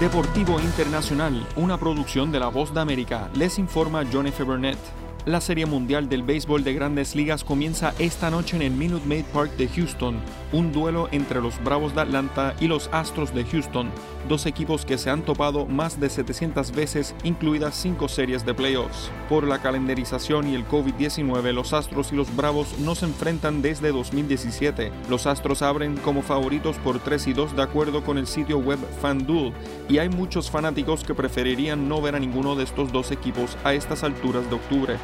Deportivo Internacional, una producción de La Voz de América, les informa John F. La Serie Mundial del Béisbol de Grandes Ligas comienza esta noche en el Minute Maid Park de Houston, un duelo entre los Bravos de Atlanta y los Astros de Houston, dos equipos que se han topado más de 700 veces, incluidas cinco series de playoffs. Por la calendarización y el COVID-19, los Astros y los Bravos no se enfrentan desde 2017. Los Astros abren como favoritos por 3 y 2 de acuerdo con el sitio web FanDuel, y hay muchos fanáticos que preferirían no ver a ninguno de estos dos equipos a estas alturas de octubre.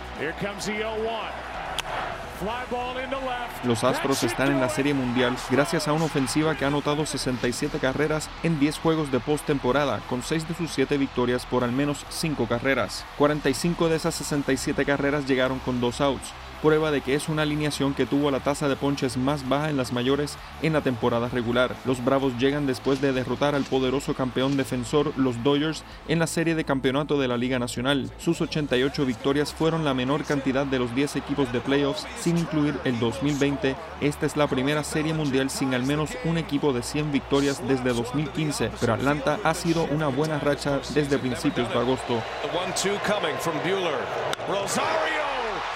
Los Astros están en la Serie Mundial gracias a una ofensiva que ha anotado 67 carreras en 10 juegos de postemporada, con 6 de sus 7 victorias por al menos 5 carreras. 45 de esas 67 carreras llegaron con 2 outs prueba de que es una alineación que tuvo la tasa de ponches más baja en las mayores en la temporada regular. Los Bravos llegan después de derrotar al poderoso campeón defensor, los Dodgers, en la serie de campeonato de la Liga Nacional. Sus 88 victorias fueron la menor cantidad de los 10 equipos de playoffs, sin incluir el 2020. Esta es la primera serie mundial sin al menos un equipo de 100 victorias desde 2015, pero Atlanta ha sido una buena racha desde principios de agosto.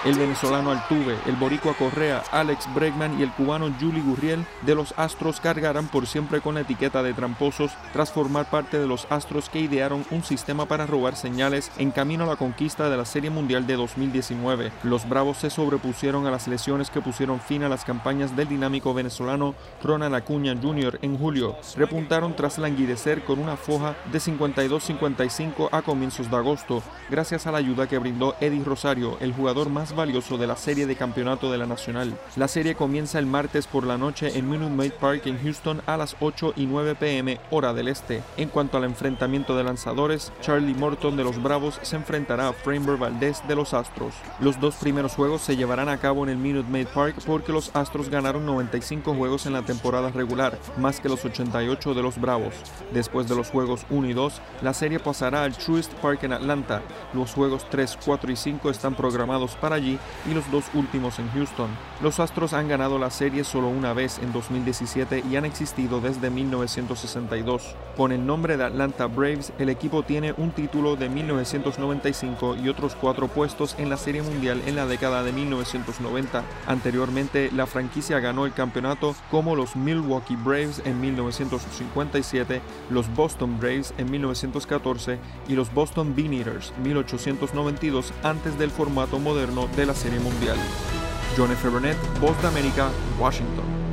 El venezolano Altuve, el boricua Correa, Alex Bregman y el cubano Julie Gurriel de los Astros cargarán por siempre con la etiqueta de tramposos tras formar parte de los Astros que idearon un sistema para robar señales en camino a la conquista de la Serie Mundial de 2019. Los Bravos se sobrepusieron a las lesiones que pusieron fin a las campañas del dinámico venezolano Ronald Acuña Jr. en julio. Repuntaron tras languidecer con una foja de 52-55 a comienzos de agosto, gracias a la ayuda que brindó Eddie Rosario, el jugador más valioso de la serie de campeonato de la Nacional. La serie comienza el martes por la noche en Minute Maid Park en Houston a las 8 y 9 pm hora del este. En cuanto al enfrentamiento de lanzadores, Charlie Morton de los Bravos se enfrentará a Framber Valdez de los Astros. Los dos primeros juegos se llevarán a cabo en el Minute Maid Park porque los Astros ganaron 95 juegos en la temporada regular, más que los 88 de los Bravos. Después de los juegos 1 y 2, la serie pasará al Truist Park en Atlanta. Los juegos 3, 4 y 5 están programados para allí y los dos últimos en Houston. Los Astros han ganado la serie solo una vez en 2017 y han existido desde 1962. Con el nombre de Atlanta Braves, el equipo tiene un título de 1995 y otros cuatro puestos en la Serie Mundial en la década de 1990. Anteriormente, la franquicia ganó el campeonato como los Milwaukee Braves en 1957, los Boston Braves en 1914 y los Boston Beaneaters 1892 antes del formato moderno de la Serie Mundial. John F. Burnett, Voz de América, Washington.